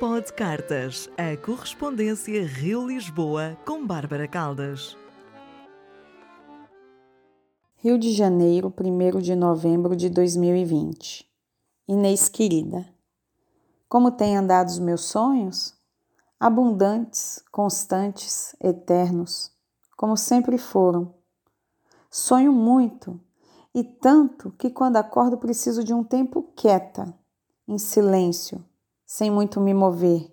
Pod Cartas, a correspondência Rio-Lisboa com Bárbara Caldas. Rio de Janeiro, 1 de novembro de 2020. Inês querida, como têm andado os meus sonhos? Abundantes, constantes, eternos, como sempre foram. Sonho muito e tanto que quando acordo preciso de um tempo quieta, em silêncio, sem muito me mover.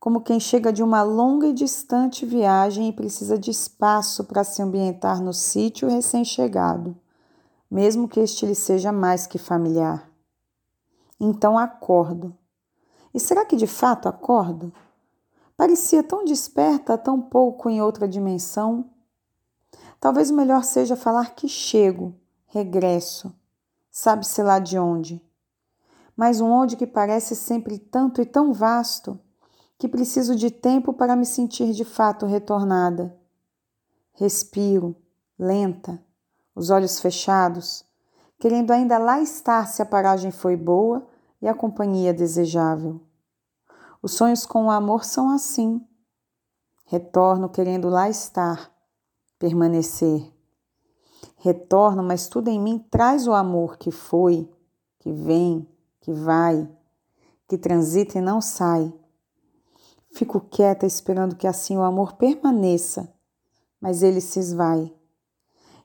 Como quem chega de uma longa e distante viagem e precisa de espaço para se ambientar no sítio recém-chegado, mesmo que este lhe seja mais que familiar. Então acordo. E será que de fato acordo? Parecia tão desperta tão pouco em outra dimensão. Talvez o melhor seja falar que chego, regresso, sabe-se lá de onde. Mas um onde que parece sempre tanto e tão vasto que preciso de tempo para me sentir de fato retornada. Respiro, lenta, os olhos fechados, querendo ainda lá estar se a paragem foi boa e a companhia desejável. Os sonhos com o amor são assim. Retorno querendo lá estar, permanecer. Retorno, mas tudo em mim traz o amor que foi, que vem, que vai, que transita e não sai. Fico quieta esperando que assim o amor permaneça, mas ele se esvai.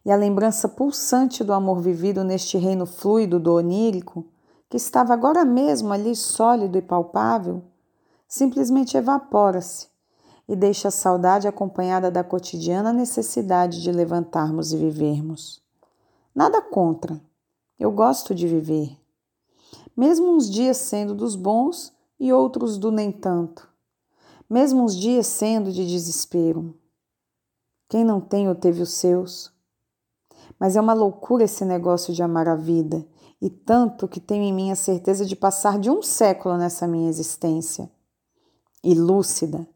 E a lembrança pulsante do amor vivido neste reino fluido do onírico, que estava agora mesmo ali sólido e palpável, simplesmente evapora-se e deixa a saudade acompanhada da cotidiana necessidade de levantarmos e vivermos. Nada contra, eu gosto de viver. Mesmo uns dias sendo dos bons e outros do nem tanto. Mesmo uns dias sendo de desespero. Quem não tem ou teve os seus? Mas é uma loucura esse negócio de amar a vida, e tanto que tenho em mim a certeza de passar de um século nessa minha existência. E lúcida,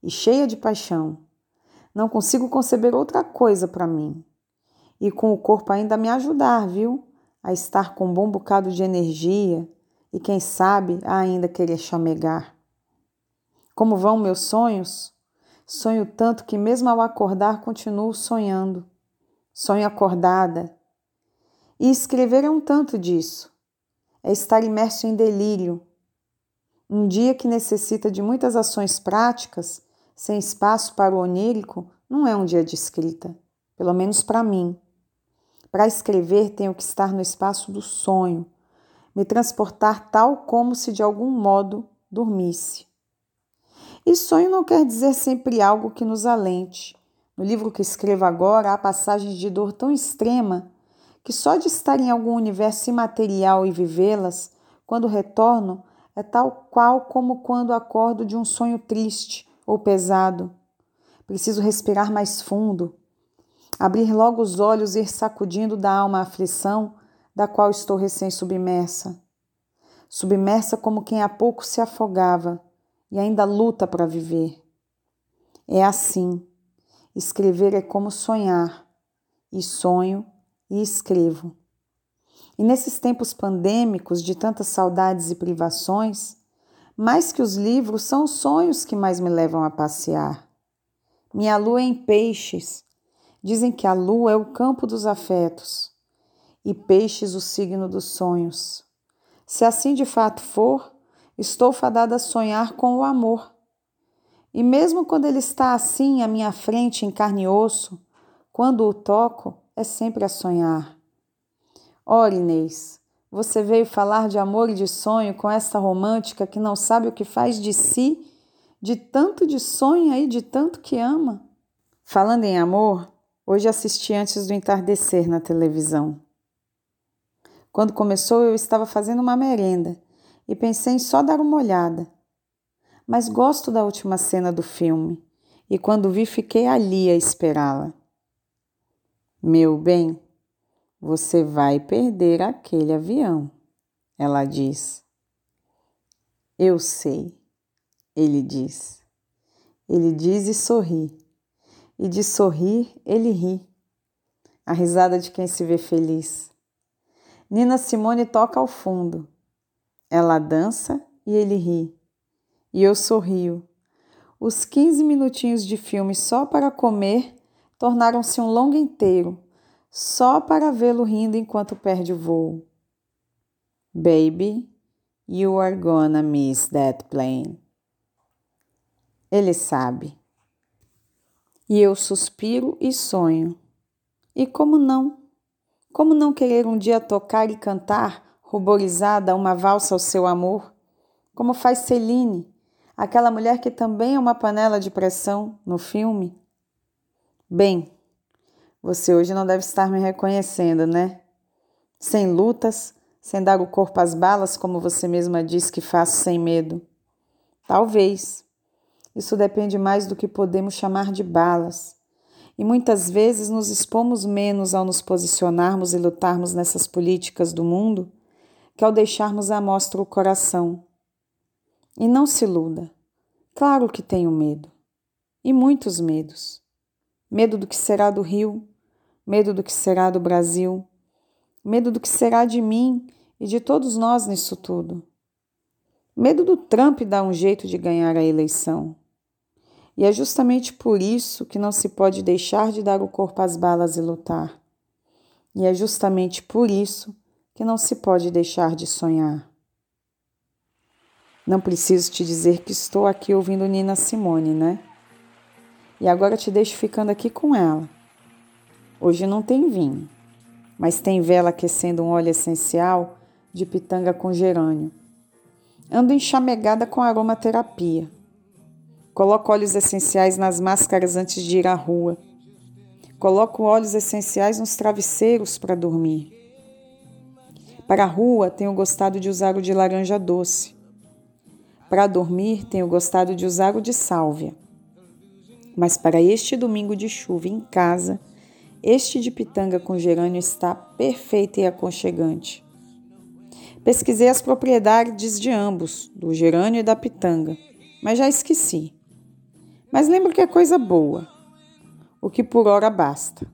e cheia de paixão. Não consigo conceber outra coisa para mim. E com o corpo ainda me ajudar, viu? A estar com um bom bocado de energia e, quem sabe, ainda querer chamegar. Como vão meus sonhos? Sonho tanto que, mesmo ao acordar, continuo sonhando. Sonho acordada. E escrever é um tanto disso. É estar imerso em delírio. Um dia que necessita de muitas ações práticas sem espaço para o onírico, não é um dia de escrita, pelo menos para mim. Para escrever, tenho que estar no espaço do sonho, me transportar tal como se de algum modo dormisse. E sonho não quer dizer sempre algo que nos alente. No livro que escrevo agora, há passagens de dor tão extrema que só de estar em algum universo imaterial e vivê-las, quando retorno, é tal qual como quando acordo de um sonho triste ou pesado. Preciso respirar mais fundo, abrir logo os olhos e ir sacudindo da alma a aflição da qual estou recém-submersa. Submersa como quem há pouco se afogava e ainda luta para viver. É assim. Escrever é como sonhar, e sonho e escrevo. E nesses tempos pandêmicos de tantas saudades e privações, mais que os livros, são os sonhos que mais me levam a passear. Minha lua é em peixes. Dizem que a lua é o campo dos afetos e peixes o signo dos sonhos. Se assim de fato for, estou fadada a sonhar com o amor. E mesmo quando ele está assim à minha frente em carne e osso, quando o toco, é sempre a sonhar. Ora, Inês, você veio falar de amor e de sonho com esta romântica que não sabe o que faz de si, de tanto de sonho e de tanto que ama. Falando em amor, hoje assisti antes do entardecer na televisão. Quando começou, eu estava fazendo uma merenda e pensei em só dar uma olhada. Mas gosto da última cena do filme e quando vi, fiquei ali a esperá-la. Meu bem, você vai perder aquele avião, ela diz. Eu sei, ele diz. Ele diz e sorri. E de sorrir, ele ri. A risada de quem se vê feliz. Nina Simone toca ao fundo. Ela dança e ele ri. E eu sorrio. Os 15 minutinhos de filme só para comer tornaram-se um longo inteiro, só para vê-lo rindo enquanto perde o voo. Baby, you are gonna miss that plane. Ele sabe. E eu suspiro e sonho. E como não? Como não querer um dia tocar e cantar, ruborizada, uma valsa ao seu amor? Como faz Celine, aquela mulher que também é uma panela de pressão no filme? Bem, você hoje não deve estar me reconhecendo, né? Sem lutas, sem dar o corpo às balas, como você mesma diz que faço sem medo. Talvez. Isso depende mais do que podemos chamar de balas e muitas vezes nos expomos menos ao nos posicionarmos e lutarmos nessas políticas do mundo que ao deixarmos à mostra o coração. E não se iluda. Claro que tenho medo. E muitos medos. Medo do que será do Rio, medo do que será do Brasil, medo do que será de mim e de todos nós nisso tudo. Medo do Trump dar um jeito de ganhar a eleição. E é justamente por isso que não se pode deixar de dar o corpo às balas e lutar. E é justamente por isso que não se pode deixar de sonhar. Não preciso te dizer que estou aqui ouvindo Nina Simone, né? E agora te deixo ficando aqui com ela. Hoje não tem vinho, mas tem vela aquecendo um óleo essencial de pitanga com gerânio. Ando enxamegada com aromaterapia. Coloco óleos essenciais nas máscaras antes de ir à rua. Coloco óleos essenciais nos travesseiros para dormir. Para a rua, tenho gostado de usar o de laranja doce. Para dormir, tenho gostado de usar o de sálvia. Mas para este domingo de chuva em casa, este de pitanga com gerânio está perfeito e aconchegante. Pesquisei as propriedades de ambos, do gerânio e da pitanga, mas já esqueci. Mas lembro que é coisa boa, o que por hora basta.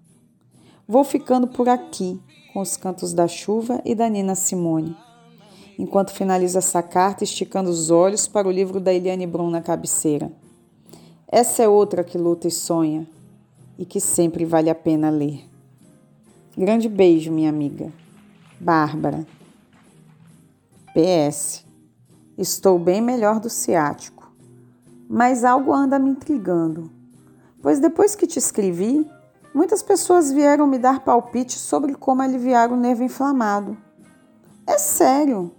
Vou ficando por aqui com os cantos da chuva e da Nina Simone, enquanto finalizo essa carta esticando os olhos para o livro da Eliane Brum na cabeceira. Essa é outra que luta e sonha e que sempre vale a pena ler. Grande beijo, minha amiga. Bárbara. PS. Estou bem melhor do ciático mas algo anda me intrigando. Pois depois que te escrevi, muitas pessoas vieram me dar palpites sobre como aliviar o nervo inflamado. É sério.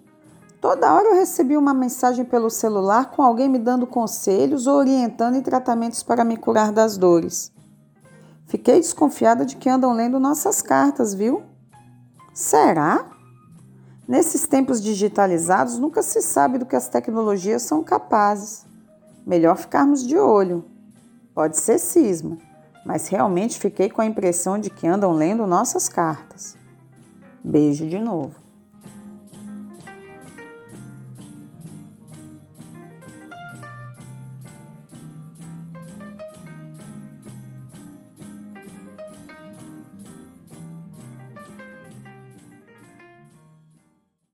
Toda hora eu recebi uma mensagem pelo celular com alguém me dando conselhos ou orientando em tratamentos para me curar das dores. Fiquei desconfiada de que andam lendo nossas cartas, viu? Será? Nesses tempos digitalizados, nunca se sabe do que as tecnologias são capazes. Melhor ficarmos de olho. Pode ser cisma, mas realmente fiquei com a impressão de que andam lendo nossas cartas. Beijo de novo.